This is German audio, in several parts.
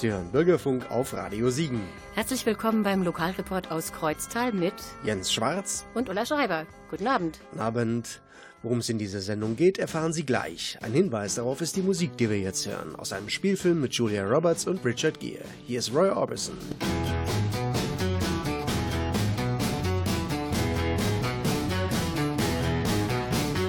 Sie hören Bürgerfunk auf Radio Siegen. Herzlich willkommen beim Lokalreport aus Kreuztal mit Jens Schwarz und Ulla Schreiber. Guten Abend. Guten Abend. Worum es in dieser Sendung geht, erfahren Sie gleich. Ein Hinweis darauf ist die Musik, die wir jetzt hören, aus einem Spielfilm mit Julia Roberts und Richard Gere. Hier ist Roy Orbison.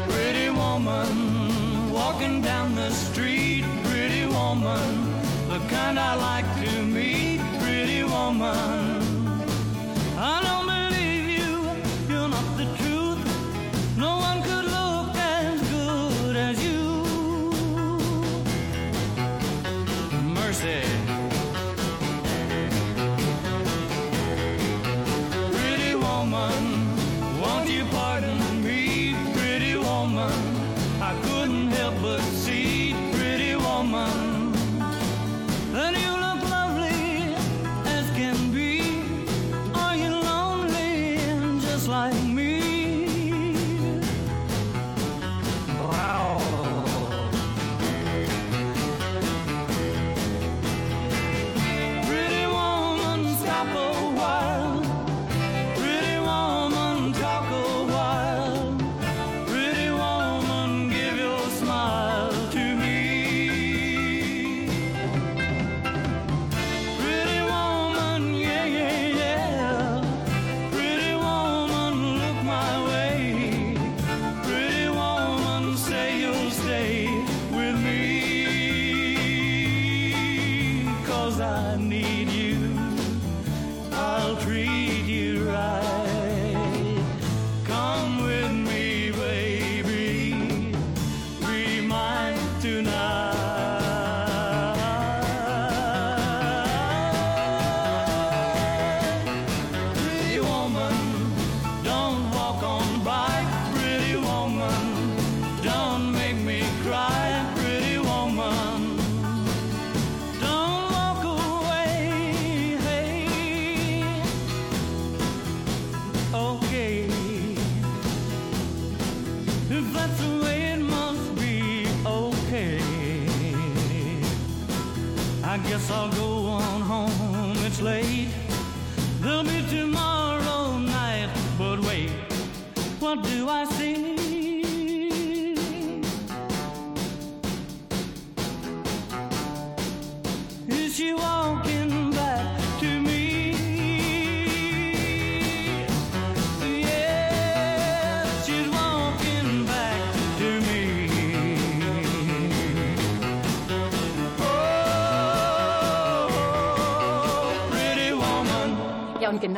Pretty woman walking down the street, pretty woman the kind I like to meet, pretty woman. I don't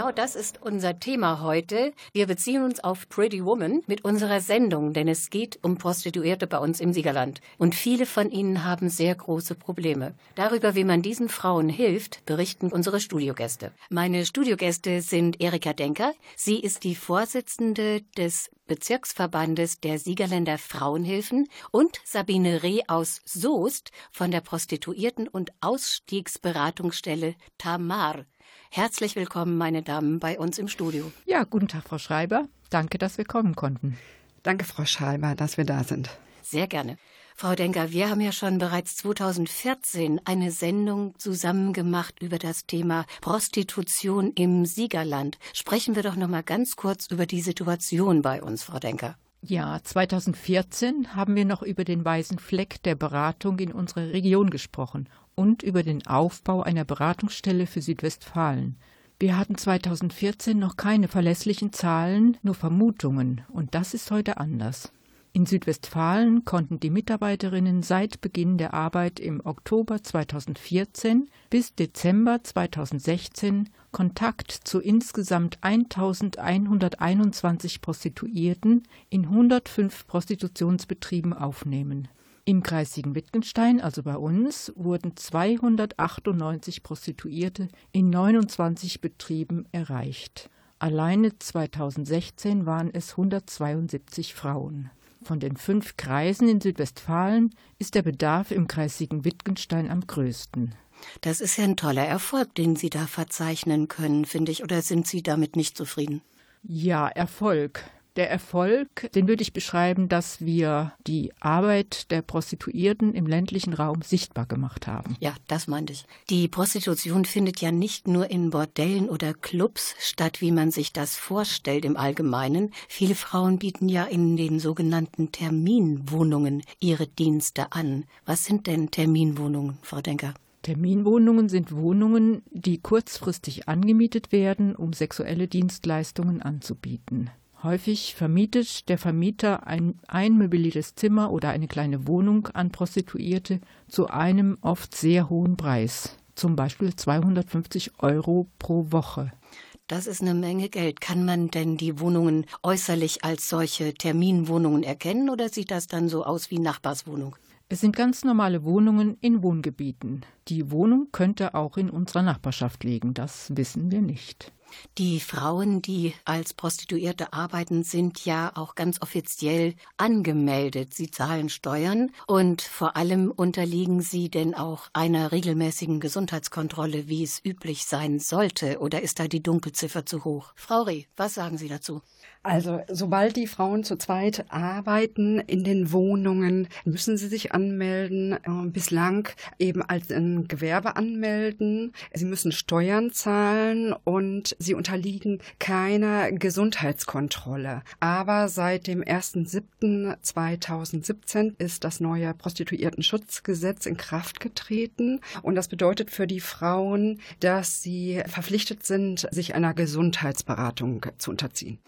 genau das ist unser Thema heute. Wir beziehen uns auf Pretty Woman mit unserer Sendung, denn es geht um Prostituierte bei uns im Siegerland. Und viele von ihnen haben sehr große Probleme. Darüber, wie man diesen Frauen hilft, berichten unsere Studiogäste. Meine Studiogäste sind Erika Denker. Sie ist die Vorsitzende des Bezirksverbandes der Siegerländer Frauenhilfen und Sabine Reh aus Soest von der Prostituierten- und Ausstiegsberatungsstelle Tamar. Herzlich willkommen, meine Damen, bei uns im Studio. Ja, guten Tag, Frau Schreiber. Danke, dass wir kommen konnten. Danke, Frau Schreiber, dass wir da sind. Sehr gerne. Frau Denker, wir haben ja schon bereits 2014 eine Sendung zusammen gemacht über das Thema Prostitution im Siegerland. Sprechen wir doch noch mal ganz kurz über die Situation bei uns, Frau Denker. Ja, 2014 haben wir noch über den weißen Fleck der Beratung in unserer Region gesprochen und über den Aufbau einer Beratungsstelle für Südwestfalen. Wir hatten 2014 noch keine verlässlichen Zahlen, nur Vermutungen, und das ist heute anders. In Südwestfalen konnten die Mitarbeiterinnen seit Beginn der Arbeit im Oktober 2014 bis Dezember 2016 Kontakt zu insgesamt 1121 Prostituierten in 105 Prostitutionsbetrieben aufnehmen. Im Kreis Siegen-Wittgenstein, also bei uns, wurden 298 Prostituierte in 29 Betrieben erreicht. Alleine 2016 waren es 172 Frauen. Von den fünf Kreisen in Südwestfalen ist der Bedarf im Kreis Siegen-Wittgenstein am größten. Das ist ja ein toller Erfolg, den Sie da verzeichnen können, finde ich. Oder sind Sie damit nicht zufrieden? Ja, Erfolg. Der Erfolg, den würde ich beschreiben, dass wir die Arbeit der Prostituierten im ländlichen Raum sichtbar gemacht haben. Ja, das meinte ich. Die Prostitution findet ja nicht nur in Bordellen oder Clubs statt, wie man sich das vorstellt im Allgemeinen. Viele Frauen bieten ja in den sogenannten Terminwohnungen ihre Dienste an. Was sind denn Terminwohnungen, Frau Denker? Terminwohnungen sind Wohnungen, die kurzfristig angemietet werden, um sexuelle Dienstleistungen anzubieten. Häufig vermietet der Vermieter ein einmöbliertes Zimmer oder eine kleine Wohnung an Prostituierte zu einem oft sehr hohen Preis, zum Beispiel 250 Euro pro Woche. Das ist eine Menge Geld. Kann man denn die Wohnungen äußerlich als solche Terminwohnungen erkennen oder sieht das dann so aus wie Nachbarswohnung? Es sind ganz normale Wohnungen in Wohngebieten. Die Wohnung könnte auch in unserer Nachbarschaft liegen, das wissen wir nicht. Die Frauen, die als Prostituierte arbeiten, sind ja auch ganz offiziell angemeldet. Sie zahlen Steuern und vor allem unterliegen sie denn auch einer regelmäßigen Gesundheitskontrolle, wie es üblich sein sollte. Oder ist da die Dunkelziffer zu hoch? Frau Reh, was sagen Sie dazu? Also sobald die Frauen zu zweit arbeiten in den Wohnungen, müssen sie sich anmelden, äh, bislang eben als ein Gewerbe anmelden. Sie müssen Steuern zahlen und sie unterliegen keiner Gesundheitskontrolle. Aber seit dem 1.7.2017 ist das neue Prostituiertenschutzgesetz in Kraft getreten und das bedeutet für die Frauen, dass sie verpflichtet sind, sich einer Gesundheitsberatung zu unterziehen.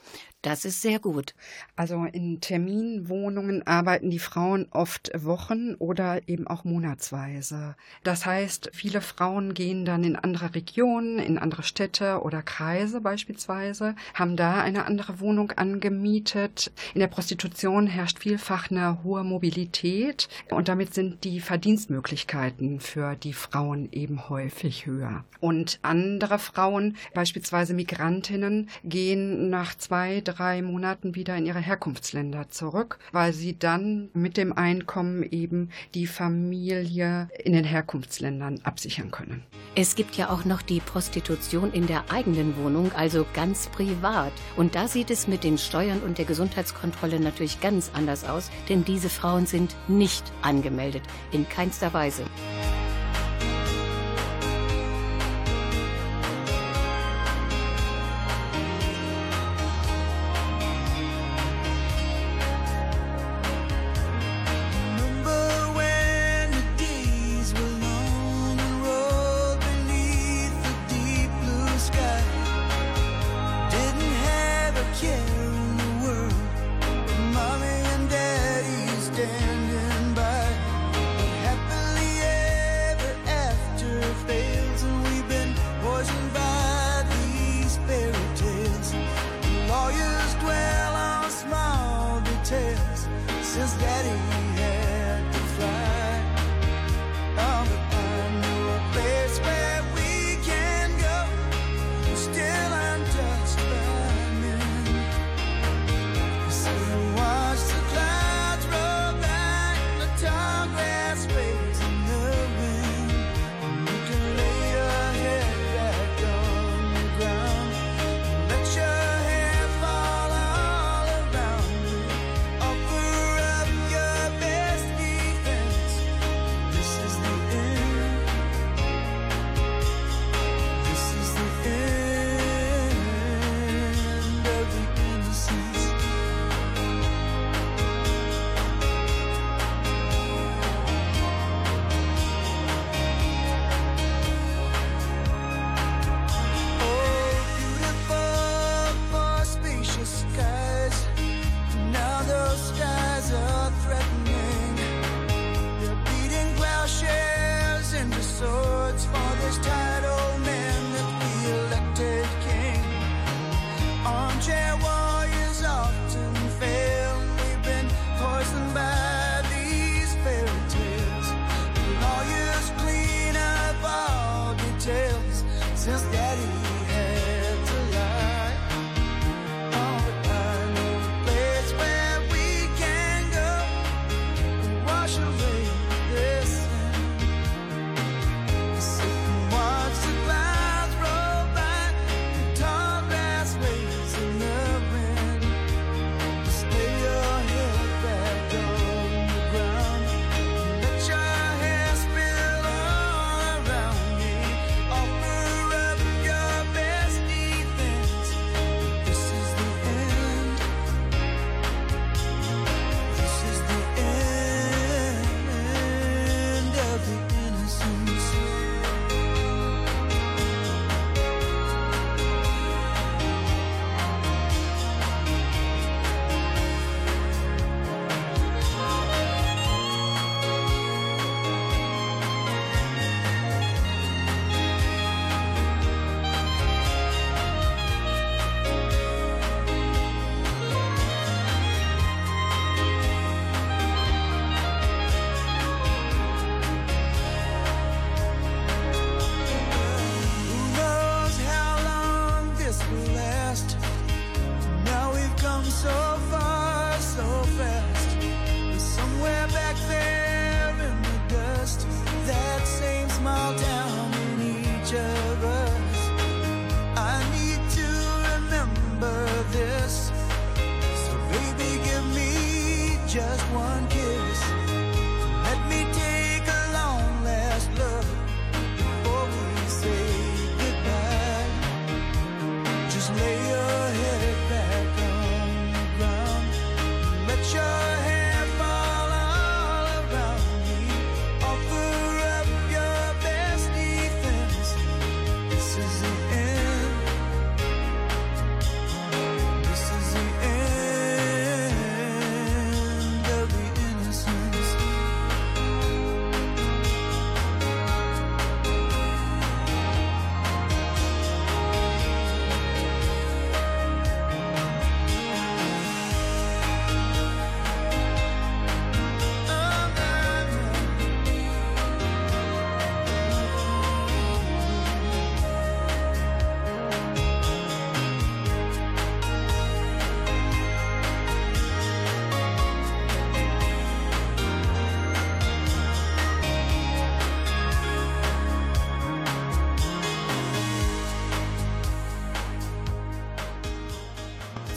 Das ist sehr gut. Also in Terminwohnungen arbeiten die Frauen oft Wochen oder eben auch monatsweise. Das heißt, viele Frauen gehen dann in andere Regionen, in andere Städte oder Kreise beispielsweise, haben da eine andere Wohnung angemietet. In der Prostitution herrscht vielfach eine hohe Mobilität und damit sind die Verdienstmöglichkeiten für die Frauen eben häufig höher. Und andere Frauen, beispielsweise Migrantinnen, gehen nach zwei, drei drei Monaten wieder in ihre Herkunftsländer zurück, weil sie dann mit dem Einkommen eben die Familie in den Herkunftsländern absichern können. Es gibt ja auch noch die Prostitution in der eigenen Wohnung, also ganz privat. Und da sieht es mit den Steuern und der Gesundheitskontrolle natürlich ganz anders aus, denn diese Frauen sind nicht angemeldet, in keinster Weise.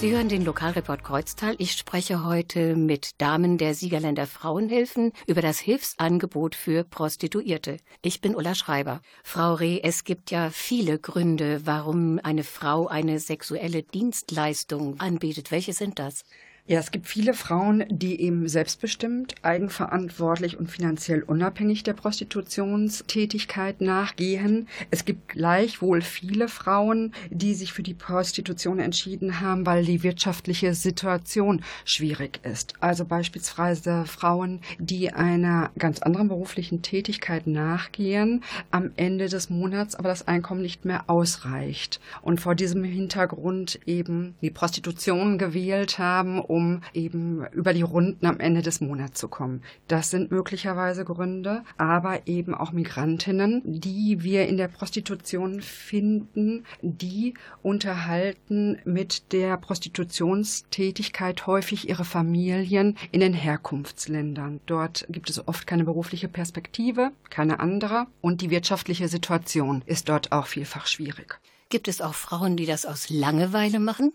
Sie hören den Lokalreport Kreuztal. Ich spreche heute mit Damen der Siegerländer Frauenhilfen über das Hilfsangebot für Prostituierte. Ich bin Ulla Schreiber. Frau Reh, es gibt ja viele Gründe, warum eine Frau eine sexuelle Dienstleistung anbietet. Welche sind das? Ja, es gibt viele Frauen, die eben selbstbestimmt, eigenverantwortlich und finanziell unabhängig der Prostitutionstätigkeit nachgehen. Es gibt gleichwohl viele Frauen, die sich für die Prostitution entschieden haben, weil die wirtschaftliche Situation schwierig ist. Also beispielsweise Frauen, die einer ganz anderen beruflichen Tätigkeit nachgehen, am Ende des Monats aber das Einkommen nicht mehr ausreicht und vor diesem Hintergrund eben die Prostitution gewählt haben, um eben über die Runden am Ende des Monats zu kommen. Das sind möglicherweise Gründe, aber eben auch Migrantinnen, die wir in der Prostitution finden, die unterhalten mit der Prostitutionstätigkeit häufig ihre Familien in den Herkunftsländern. Dort gibt es oft keine berufliche Perspektive, keine andere und die wirtschaftliche Situation ist dort auch vielfach schwierig. Gibt es auch Frauen, die das aus Langeweile machen?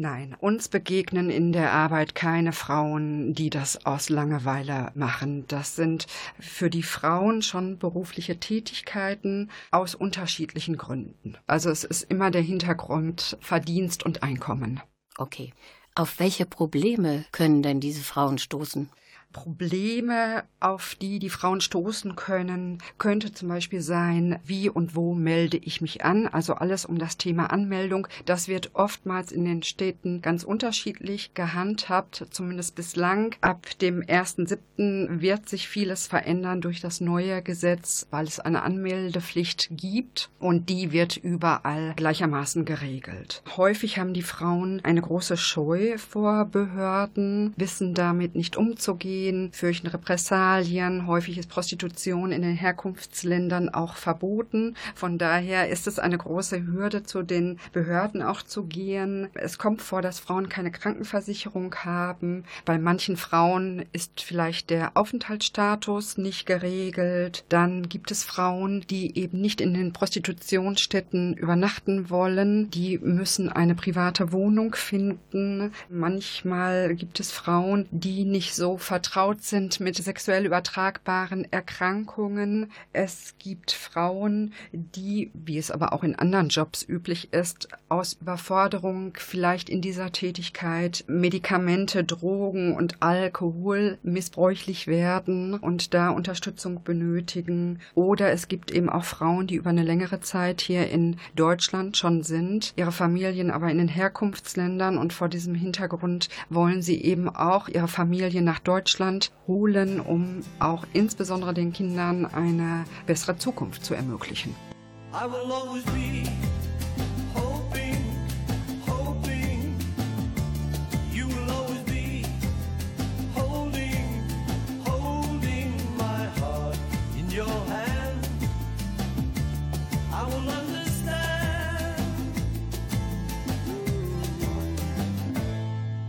Nein, uns begegnen in der Arbeit keine Frauen, die das aus Langeweile machen. Das sind für die Frauen schon berufliche Tätigkeiten aus unterschiedlichen Gründen. Also es ist immer der Hintergrund Verdienst und Einkommen. Okay. Auf welche Probleme können denn diese Frauen stoßen? Probleme, auf die die Frauen stoßen können, könnte zum Beispiel sein, wie und wo melde ich mich an. Also alles um das Thema Anmeldung. Das wird oftmals in den Städten ganz unterschiedlich gehandhabt, zumindest bislang. Ab dem 1.7. wird sich vieles verändern durch das neue Gesetz, weil es eine Anmeldepflicht gibt und die wird überall gleichermaßen geregelt. Häufig haben die Frauen eine große Scheu vor Behörden, wissen damit nicht umzugehen gehen, fürchten Repressalien. Häufig ist Prostitution in den Herkunftsländern auch verboten. Von daher ist es eine große Hürde, zu den Behörden auch zu gehen. Es kommt vor, dass Frauen keine Krankenversicherung haben. Bei manchen Frauen ist vielleicht der Aufenthaltsstatus nicht geregelt. Dann gibt es Frauen, die eben nicht in den Prostitutionsstätten übernachten wollen. Die müssen eine private Wohnung finden. Manchmal gibt es Frauen, die nicht so vertrauen vertraut sind mit sexuell übertragbaren Erkrankungen. Es gibt Frauen, die, wie es aber auch in anderen Jobs üblich ist, aus Überforderung vielleicht in dieser Tätigkeit Medikamente, Drogen und Alkohol missbräuchlich werden und da Unterstützung benötigen. Oder es gibt eben auch Frauen, die über eine längere Zeit hier in Deutschland schon sind, ihre Familien aber in den Herkunftsländern und vor diesem Hintergrund wollen sie eben auch ihre Familie nach Deutschland Deutschland holen, um auch insbesondere den Kindern eine bessere Zukunft zu ermöglichen.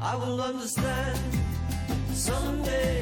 I will understand Someday,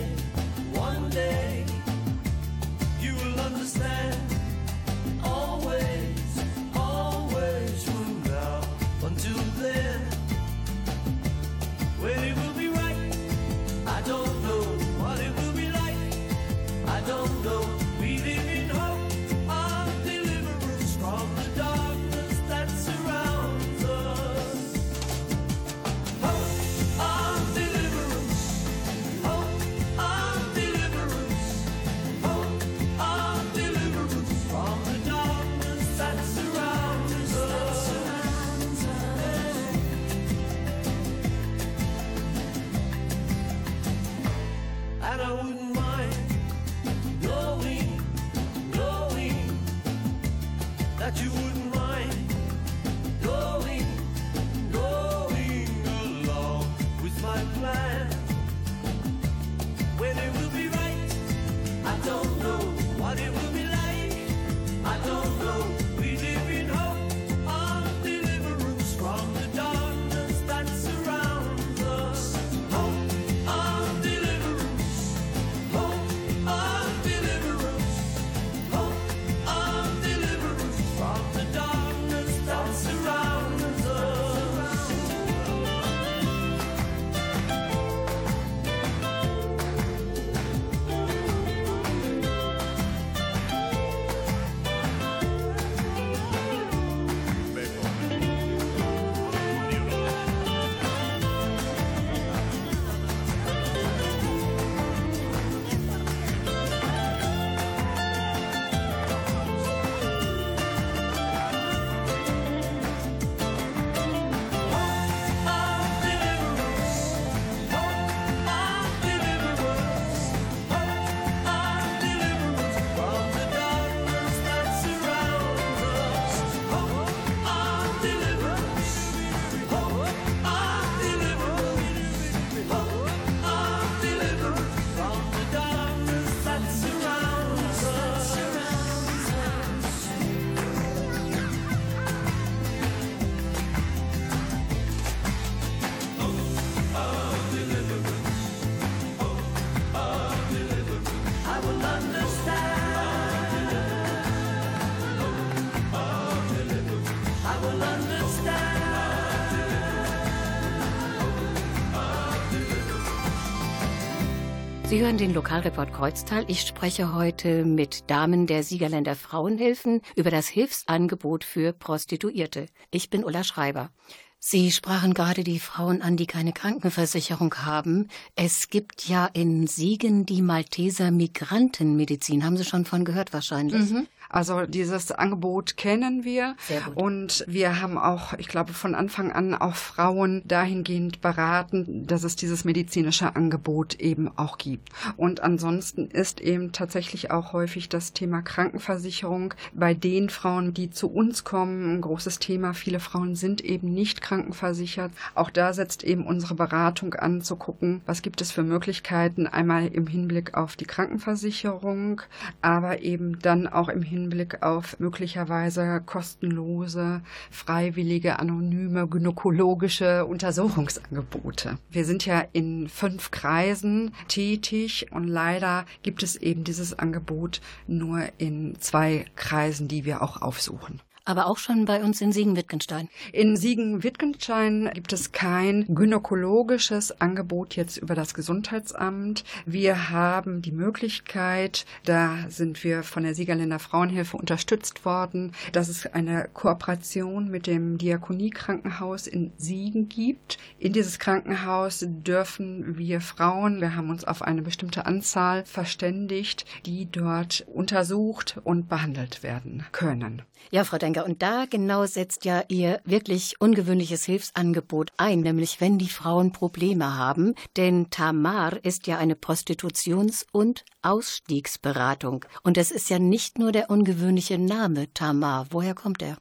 Sie hören den Lokalreport Kreuztal. Ich spreche heute mit Damen der Siegerländer Frauenhilfen über das Hilfsangebot für Prostituierte. Ich bin Ulla Schreiber. Sie sprachen gerade die Frauen an, die keine Krankenversicherung haben. Es gibt ja in Siegen die Malteser Migrantenmedizin. Haben Sie schon von gehört wahrscheinlich? Mhm. Also dieses Angebot kennen wir und wir haben auch, ich glaube, von Anfang an auch Frauen dahingehend beraten, dass es dieses medizinische Angebot eben auch gibt. Und ansonsten ist eben tatsächlich auch häufig das Thema Krankenversicherung bei den Frauen, die zu uns kommen, ein großes Thema. Viele Frauen sind eben nicht krankenversichert. Auch da setzt eben unsere Beratung an, zu gucken, was gibt es für Möglichkeiten, einmal im Hinblick auf die Krankenversicherung, aber eben dann auch im Hinblick Hinblick auf möglicherweise kostenlose, freiwillige, anonyme gynäkologische Untersuchungsangebote. Wir sind ja in fünf Kreisen tätig und leider gibt es eben dieses Angebot nur in zwei Kreisen, die wir auch aufsuchen aber auch schon bei uns in Siegen-Wittgenstein. In Siegen-Wittgenstein gibt es kein gynäkologisches Angebot jetzt über das Gesundheitsamt. Wir haben die Möglichkeit, da sind wir von der Siegerländer Frauenhilfe unterstützt worden, dass es eine Kooperation mit dem Diakoniekrankenhaus in Siegen gibt. In dieses Krankenhaus dürfen wir Frauen, wir haben uns auf eine bestimmte Anzahl verständigt, die dort untersucht und behandelt werden können. Ja, Frau Denker, und da genau setzt ja Ihr wirklich ungewöhnliches Hilfsangebot ein, nämlich wenn die Frauen Probleme haben. Denn Tamar ist ja eine Prostitutions- und Ausstiegsberatung. Und es ist ja nicht nur der ungewöhnliche Name Tamar. Woher kommt er?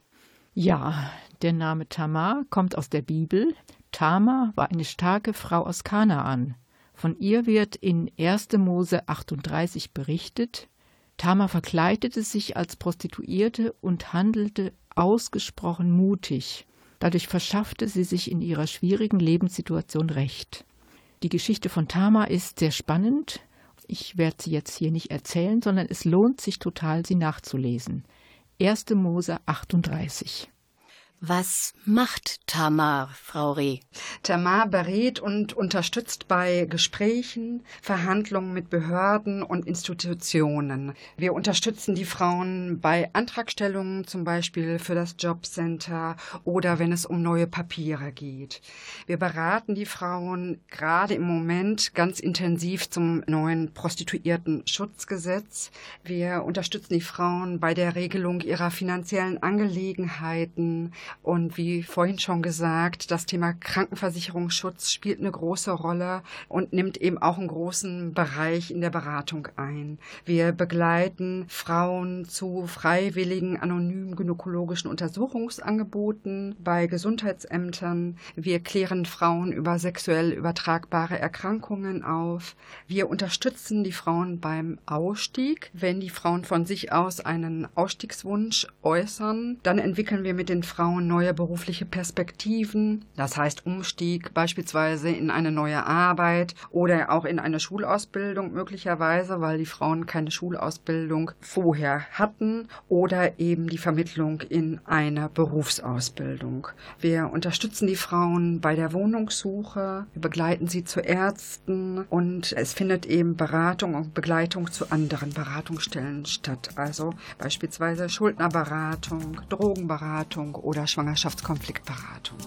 Ja, der Name Tamar kommt aus der Bibel. Tamar war eine starke Frau aus Kanaan. Von ihr wird in 1. Mose 38 berichtet, Tama verkleidete sich als Prostituierte und handelte ausgesprochen mutig. Dadurch verschaffte sie sich in ihrer schwierigen Lebenssituation Recht. Die Geschichte von Tama ist sehr spannend. Ich werde sie jetzt hier nicht erzählen, sondern es lohnt sich total, sie nachzulesen. 1. Mose 38. Was macht Tamar, Frau Reh? Tamar berät und unterstützt bei Gesprächen, Verhandlungen mit Behörden und Institutionen. Wir unterstützen die Frauen bei Antragstellungen, zum Beispiel für das Jobcenter oder wenn es um neue Papiere geht. Wir beraten die Frauen gerade im Moment ganz intensiv zum neuen Prostituierten-Schutzgesetz. Wir unterstützen die Frauen bei der Regelung ihrer finanziellen Angelegenheiten und wie vorhin schon gesagt, das Thema Krankenversicherungsschutz spielt eine große Rolle und nimmt eben auch einen großen Bereich in der Beratung ein. Wir begleiten Frauen zu freiwilligen anonymen gynäkologischen Untersuchungsangeboten bei Gesundheitsämtern. Wir klären Frauen über sexuell übertragbare Erkrankungen auf. Wir unterstützen die Frauen beim Ausstieg. Wenn die Frauen von sich aus einen Ausstiegswunsch äußern, dann entwickeln wir mit den Frauen Frauen neue berufliche Perspektiven, das heißt Umstieg beispielsweise in eine neue Arbeit oder auch in eine Schulausbildung möglicherweise, weil die Frauen keine Schulausbildung vorher hatten oder eben die Vermittlung in eine Berufsausbildung. Wir unterstützen die Frauen bei der Wohnungssuche, wir begleiten sie zu Ärzten und es findet eben Beratung und Begleitung zu anderen Beratungsstellen statt, also beispielsweise Schuldnerberatung, Drogenberatung oder Schwangerschaftskonfliktberatung.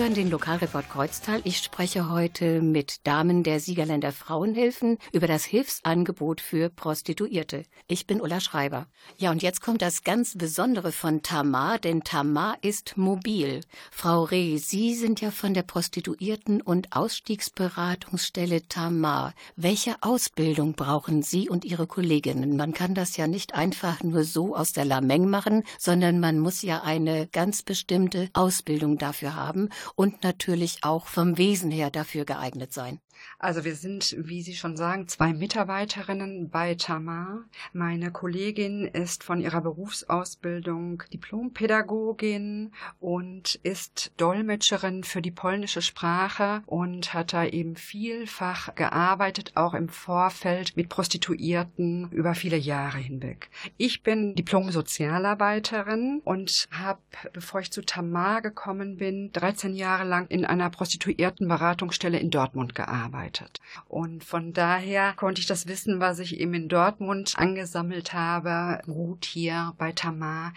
Hören den Lokalreport Kreuztal. Ich spreche heute mit Damen der Siegerländer Frauenhilfen über das Hilfsangebot für Prostituierte. Ich bin Ulla Schreiber. Ja, und jetzt kommt das ganz Besondere von Tamar, denn Tamar ist mobil. Frau Reh, Sie sind ja von der Prostituierten- und Ausstiegsberatungsstelle Tamar. Welche Ausbildung brauchen Sie und Ihre Kolleginnen? Man kann das ja nicht einfach nur so aus der Lameng machen, sondern man muss ja eine ganz bestimmte Ausbildung dafür haben und natürlich auch vom Wesen her dafür geeignet sein. Also wir sind, wie Sie schon sagen, zwei Mitarbeiterinnen bei Tamar. Meine Kollegin ist von ihrer Berufsausbildung Diplompädagogin und ist Dolmetscherin für die polnische Sprache und hat da eben vielfach gearbeitet, auch im Vorfeld mit Prostituierten über viele Jahre hinweg. Ich bin Diplom-Sozialarbeiterin und habe, bevor ich zu Tamar gekommen bin, 13 Jahre lang in einer Prostituiertenberatungsstelle in Dortmund gearbeitet gearbeitet. Und von daher konnte ich das Wissen, was ich eben in Dortmund angesammelt habe, gut hier bei Tamar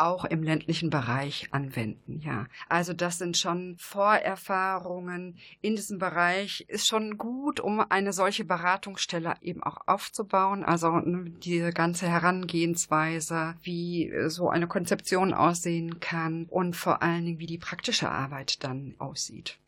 auch im ländlichen Bereich anwenden, ja. Also das sind schon Vorerfahrungen in diesem Bereich, ist schon gut, um eine solche Beratungsstelle eben auch aufzubauen. Also diese ganze Herangehensweise, wie so eine Konzeption aussehen kann und vor allen Dingen, wie die praktische Arbeit dann aussieht.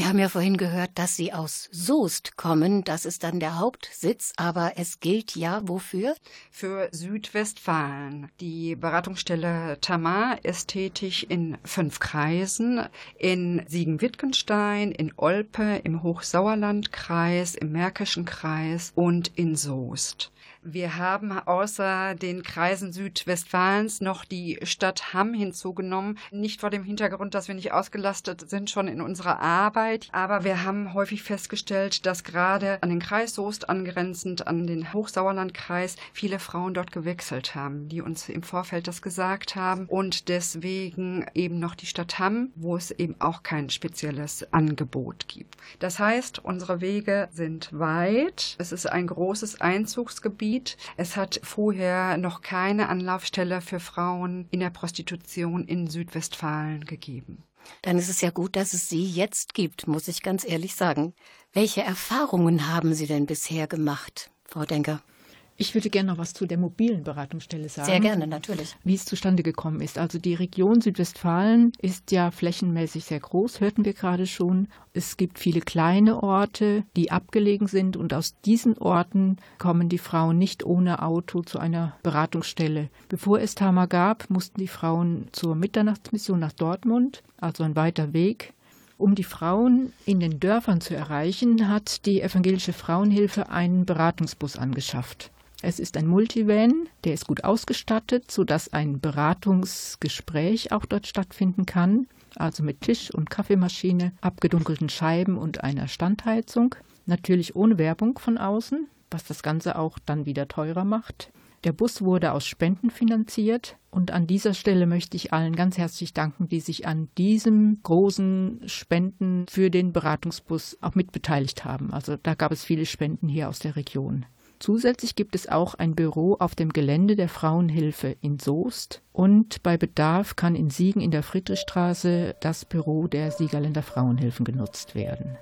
Wir haben ja vorhin gehört, dass Sie aus Soest kommen. Das ist dann der Hauptsitz, aber es gilt ja wofür? Für Südwestfalen. Die Beratungsstelle Tamar ist tätig in fünf Kreisen. In Siegen-Wittgenstein, in Olpe, im Hochsauerlandkreis, im Märkischen Kreis und in Soest. Wir haben außer den Kreisen Südwestfalens noch die Stadt Hamm hinzugenommen. Nicht vor dem Hintergrund, dass wir nicht ausgelastet sind schon in unserer Arbeit, aber wir haben häufig festgestellt, dass gerade an den Kreis Soest angrenzend an den Hochsauerlandkreis viele Frauen dort gewechselt haben, die uns im Vorfeld das gesagt haben und deswegen eben noch die Stadt Hamm, wo es eben auch kein spezielles Angebot gibt. Das heißt, unsere Wege sind weit. Es ist ein großes Einzugsgebiet Gebiet. Es hat vorher noch keine Anlaufstelle für Frauen in der Prostitution in Südwestfalen gegeben. Dann ist es ja gut, dass es sie jetzt gibt, muss ich ganz ehrlich sagen. Welche Erfahrungen haben Sie denn bisher gemacht, Frau Denker? Ich würde gerne noch was zu der mobilen Beratungsstelle sagen. Sehr gerne, natürlich. Wie es zustande gekommen ist. Also die Region Südwestfalen ist ja flächenmäßig sehr groß, hörten wir gerade schon. Es gibt viele kleine Orte, die abgelegen sind und aus diesen Orten kommen die Frauen nicht ohne Auto zu einer Beratungsstelle. Bevor es Tama gab, mussten die Frauen zur Mitternachtsmission nach Dortmund, also ein weiter Weg. Um die Frauen in den Dörfern zu erreichen, hat die evangelische Frauenhilfe einen Beratungsbus angeschafft. Es ist ein Multivan, der ist gut ausgestattet, sodass ein Beratungsgespräch auch dort stattfinden kann, also mit Tisch und Kaffeemaschine, abgedunkelten Scheiben und einer Standheizung. Natürlich ohne Werbung von außen, was das Ganze auch dann wieder teurer macht. Der Bus wurde aus Spenden finanziert und an dieser Stelle möchte ich allen ganz herzlich danken, die sich an diesem großen Spenden für den Beratungsbus auch mitbeteiligt haben. Also da gab es viele Spenden hier aus der Region. Zusätzlich gibt es auch ein Büro auf dem Gelände der Frauenhilfe in Soest und bei Bedarf kann in Siegen in der Friedrichstraße das Büro der Siegerländer Frauenhilfen genutzt werden.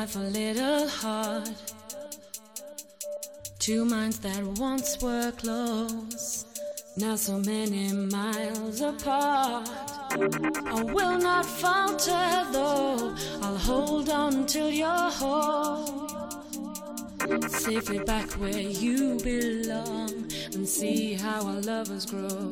Life a little hard. Two minds that once were close, now so many miles apart. I will not falter though, I'll hold on till you're home. Safely back where you belong and see how our lovers grow.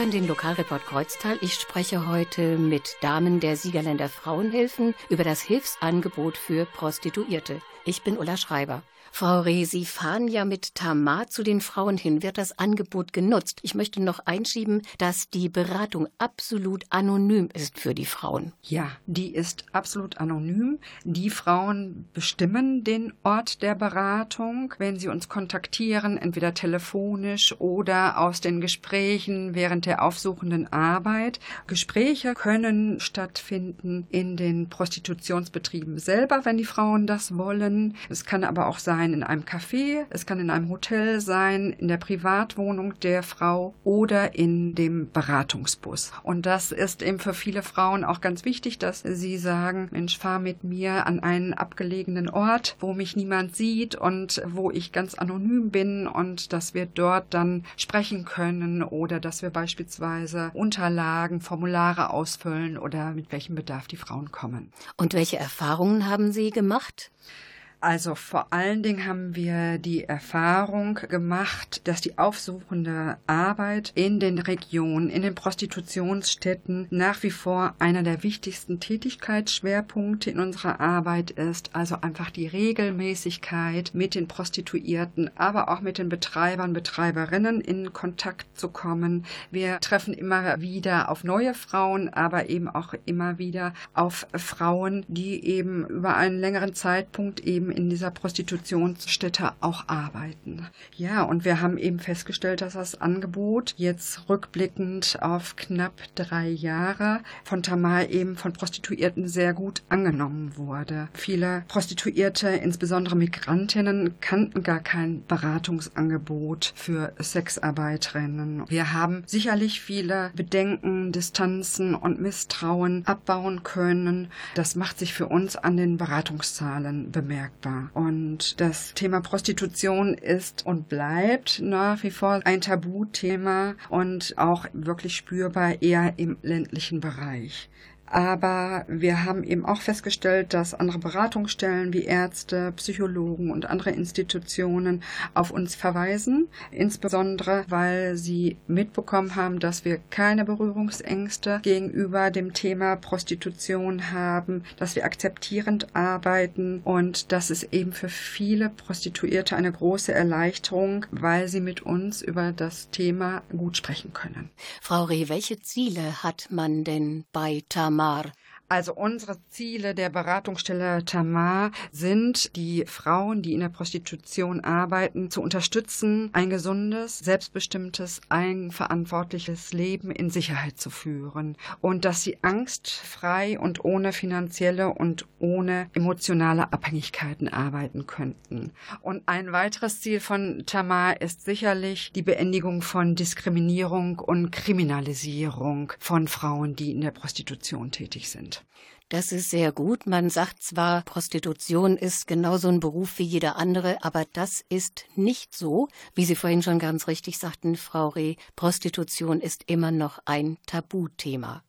Hören den Lokalreport Kreuztal. Ich spreche heute mit Damen der Siegerländer Frauenhilfen über das Hilfsangebot für Prostituierte. Ich bin Ulla Schreiber. Frau Reh, Sie fahren ja mit Tamar zu den Frauen hin. Wird das Angebot genutzt? Ich möchte noch einschieben, dass die Beratung absolut anonym ist für die Frauen. Ja, die ist absolut anonym. Die Frauen bestimmen den Ort der Beratung, wenn sie uns kontaktieren, entweder telefonisch oder aus den Gesprächen während der aufsuchenden Arbeit. Gespräche können stattfinden in den Prostitutionsbetrieben selber, wenn die Frauen das wollen. Es kann aber auch sein, sein in einem Café, es kann in einem Hotel sein, in der Privatwohnung der Frau oder in dem Beratungsbus. Und das ist eben für viele Frauen auch ganz wichtig, dass sie sagen, Mensch, fahr mit mir an einen abgelegenen Ort, wo mich niemand sieht und wo ich ganz anonym bin und dass wir dort dann sprechen können oder dass wir beispielsweise Unterlagen, Formulare ausfüllen oder mit welchem Bedarf die Frauen kommen. Und welche Erfahrungen haben Sie gemacht? Also vor allen Dingen haben wir die Erfahrung gemacht, dass die aufsuchende Arbeit in den Regionen, in den Prostitutionsstätten nach wie vor einer der wichtigsten Tätigkeitsschwerpunkte in unserer Arbeit ist. Also einfach die Regelmäßigkeit mit den Prostituierten, aber auch mit den Betreibern, Betreiberinnen in Kontakt zu kommen. Wir treffen immer wieder auf neue Frauen, aber eben auch immer wieder auf Frauen, die eben über einen längeren Zeitpunkt eben in dieser Prostitutionsstätte auch arbeiten. Ja, und wir haben eben festgestellt, dass das Angebot jetzt rückblickend auf knapp drei Jahre von Tamar eben von Prostituierten sehr gut angenommen wurde. Viele Prostituierte, insbesondere Migrantinnen, kannten gar kein Beratungsangebot für Sexarbeiterinnen. Wir haben sicherlich viele Bedenken, Distanzen und Misstrauen abbauen können. Das macht sich für uns an den Beratungszahlen bemerkbar unsichtbar. Und das Thema Prostitution ist und bleibt nach wie vor ein Tabuthema und auch wirklich spürbar eher im ländlichen Bereich. Aber wir haben eben auch festgestellt, dass andere Beratungsstellen wie Ärzte, Psychologen und andere Institutionen auf uns verweisen, insbesondere weil sie mitbekommen haben, dass wir keine Berührungsängste gegenüber dem Thema Prostitution haben, dass wir akzeptierend arbeiten und das ist eben für viele Prostituierte eine große Erleichterung, weil sie mit uns über das Thema gut sprechen können. Frau Reh, welche Ziele hat man denn bei Tama? Tamar. Also unsere Ziele der Beratungsstelle Tamar sind, die Frauen, die in der Prostitution arbeiten, zu unterstützen, ein gesundes, selbstbestimmtes, eigenverantwortliches Leben in Sicherheit zu führen und dass sie angstfrei und ohne finanzielle und ohne emotionale Abhängigkeiten arbeiten könnten. Und ein weiteres Ziel von Tamar ist sicherlich die Beendigung von Diskriminierung und Kriminalisierung von Frauen, die in der Prostitution tätig sind. Das ist sehr gut. Man sagt zwar, Prostitution ist genauso ein Beruf wie jeder andere, aber das ist nicht so. Wie Sie vorhin schon ganz richtig sagten, Frau Reh, Prostitution ist immer noch ein Tabuthema.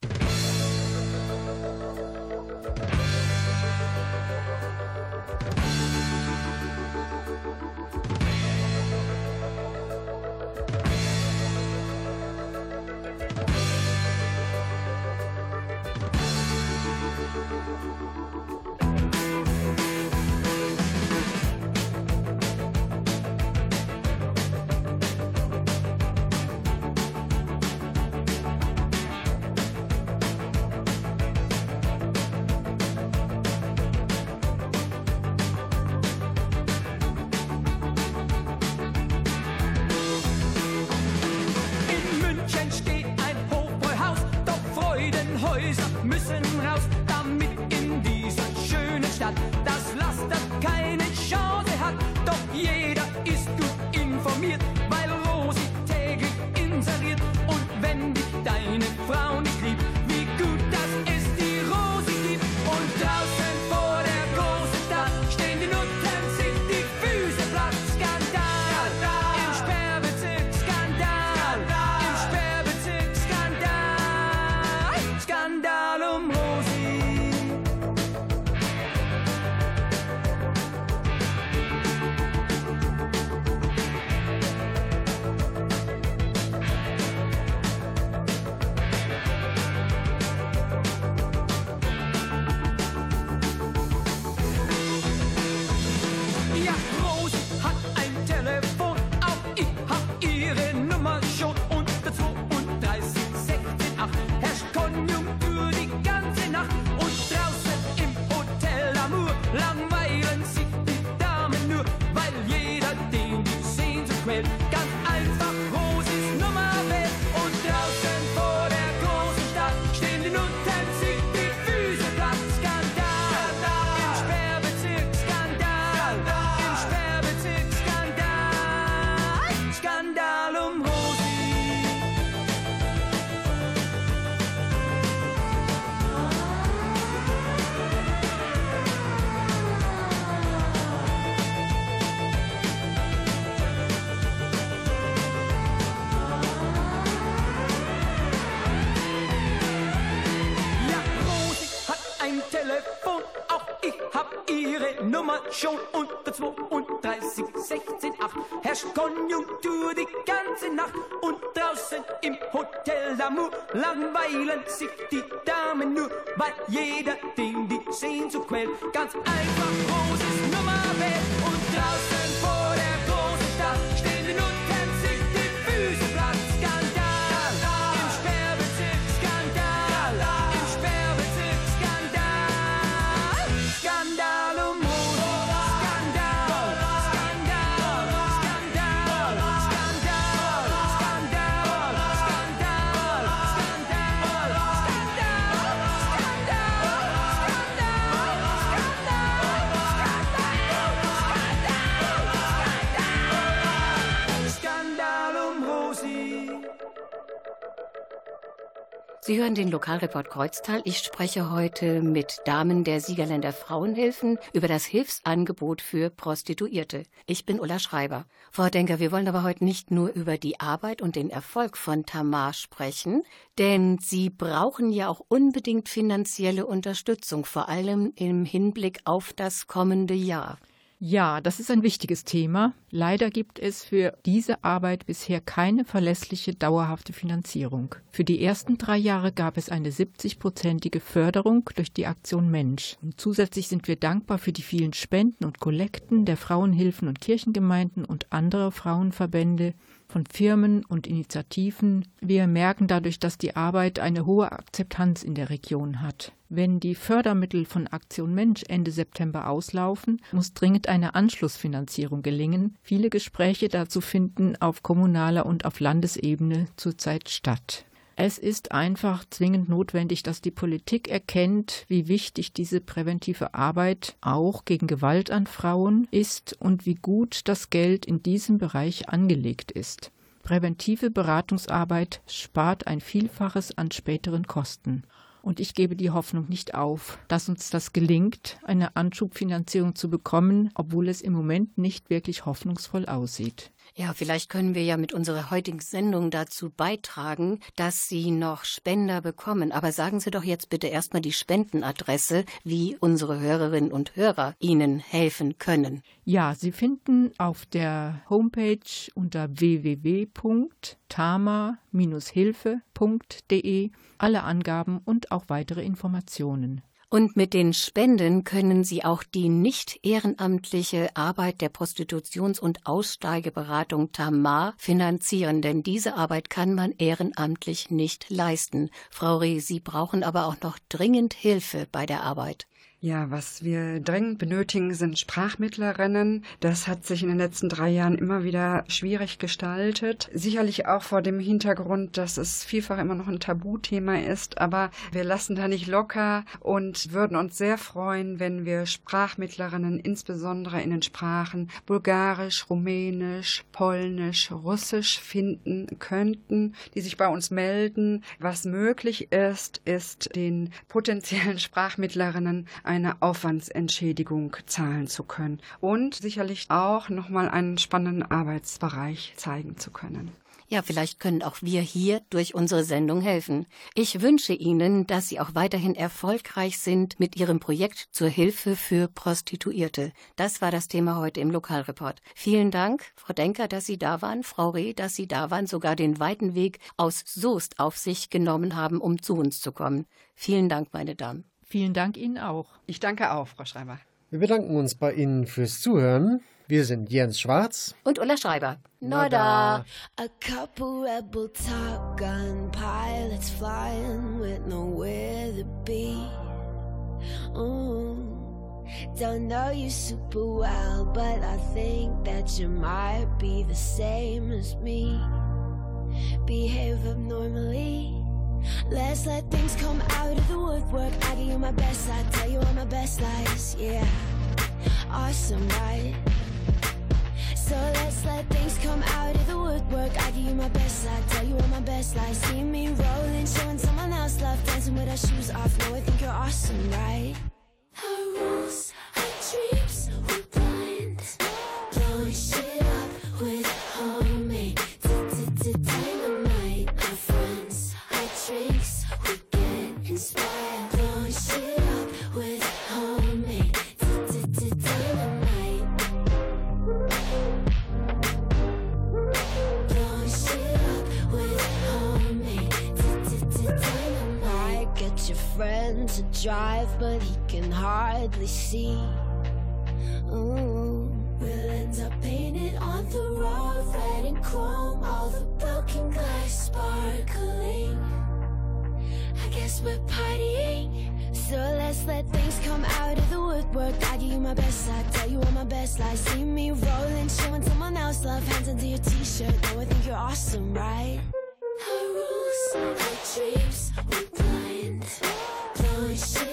Schon unter 32, 16, 8. Herrscht Konjunktur die ganze Nacht und draußen im Hotel Lamour langweilen sich die Damen nur, weil jeder den die Sehnsucht quält. Ganz einfach großes Nummer wählt und draußen Sie hören den Lokalreport Kreuztal. Ich spreche heute mit Damen der Siegerländer Frauenhilfen über das Hilfsangebot für Prostituierte. Ich bin Ulla Schreiber. Frau Denker, wir wollen aber heute nicht nur über die Arbeit und den Erfolg von Tamar sprechen, denn Sie brauchen ja auch unbedingt finanzielle Unterstützung, vor allem im Hinblick auf das kommende Jahr. Ja, das ist ein wichtiges Thema. Leider gibt es für diese Arbeit bisher keine verlässliche, dauerhafte Finanzierung. Für die ersten drei Jahre gab es eine 70-prozentige Förderung durch die Aktion Mensch. Und zusätzlich sind wir dankbar für die vielen Spenden und Kollekten der Frauenhilfen und Kirchengemeinden und anderer Frauenverbände, von Firmen und Initiativen. Wir merken dadurch, dass die Arbeit eine hohe Akzeptanz in der Region hat. Wenn die Fördermittel von Aktion Mensch Ende September auslaufen, muss dringend eine Anschlussfinanzierung gelingen. Viele Gespräche dazu finden auf kommunaler und auf Landesebene zurzeit statt. Es ist einfach zwingend notwendig, dass die Politik erkennt, wie wichtig diese präventive Arbeit auch gegen Gewalt an Frauen ist und wie gut das Geld in diesem Bereich angelegt ist. Präventive Beratungsarbeit spart ein Vielfaches an späteren Kosten. Und ich gebe die Hoffnung nicht auf, dass uns das gelingt, eine Anschubfinanzierung zu bekommen, obwohl es im Moment nicht wirklich hoffnungsvoll aussieht. Ja, vielleicht können wir ja mit unserer heutigen Sendung dazu beitragen, dass Sie noch Spender bekommen. Aber sagen Sie doch jetzt bitte erstmal die Spendenadresse, wie unsere Hörerinnen und Hörer Ihnen helfen können. Ja, Sie finden auf der Homepage unter www.tama-hilfe.de alle Angaben und auch weitere Informationen. Und mit den Spenden können Sie auch die nicht ehrenamtliche Arbeit der Prostitutions- und Aussteigeberatung Tamar finanzieren, denn diese Arbeit kann man ehrenamtlich nicht leisten. Frau Reh, Sie brauchen aber auch noch dringend Hilfe bei der Arbeit. Ja, was wir dringend benötigen, sind Sprachmittlerinnen. Das hat sich in den letzten drei Jahren immer wieder schwierig gestaltet. Sicherlich auch vor dem Hintergrund, dass es vielfach immer noch ein Tabuthema ist. Aber wir lassen da nicht locker und würden uns sehr freuen, wenn wir Sprachmittlerinnen, insbesondere in den Sprachen Bulgarisch, Rumänisch, Polnisch, Russisch finden könnten, die sich bei uns melden. Was möglich ist, ist den potenziellen Sprachmittlerinnen eine Aufwandsentschädigung zahlen zu können und sicherlich auch nochmal einen spannenden Arbeitsbereich zeigen zu können. Ja, vielleicht können auch wir hier durch unsere Sendung helfen. Ich wünsche Ihnen, dass Sie auch weiterhin erfolgreich sind mit Ihrem Projekt zur Hilfe für Prostituierte. Das war das Thema heute im Lokalreport. Vielen Dank, Frau Denker, dass Sie da waren, Frau Reh, dass Sie da waren, sogar den weiten Weg aus Soest auf sich genommen haben, um zu uns zu kommen. Vielen Dank, meine Damen. Vielen Dank Ihnen auch. Ich danke auch, Frau Schreiber. Wir bedanken uns bei Ihnen fürs Zuhören. Wir sind Jens Schwarz und Ulla Schreiber. Noda. A couple rebel Top Gun pilots flying with nowhere to be. Ooh. Don't know you super well, but I think that you might be the same as me. Behave abnormally. Let's let things come out of the woodwork. I give you my best, I tell you all my best lies. Yeah, awesome, right? So let's let things come out of the woodwork. I give you my best, I tell you all my best lies. See me rolling, showing someone else love, dancing with our shoes off. No, I think you're awesome, right? Our rules, our dreams, drive, but he can hardly see. Ooh. We'll end up painted on the road, red and chrome, all the broken glass sparkling. I guess we're partying. So let's let things come out of the woodwork. I give you my best, I tell you all my best lies. See me rolling, showing someone else love. Hands into your t-shirt, though I think you're awesome, right? Our rules, our dreams, we're blind. Holy shit.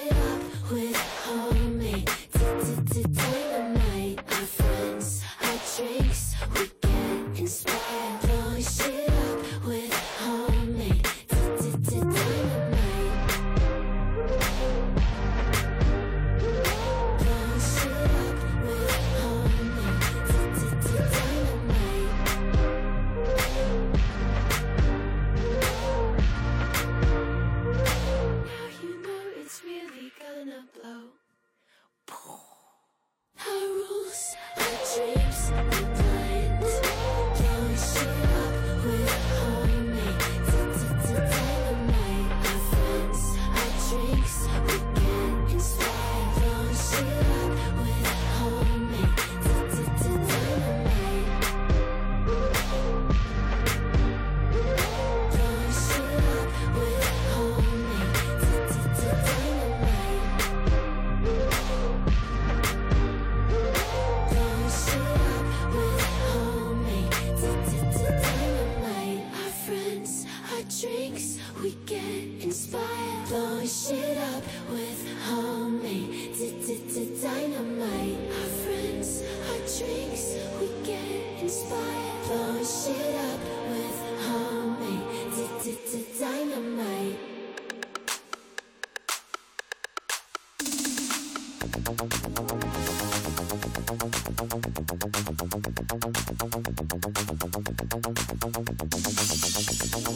Thank you.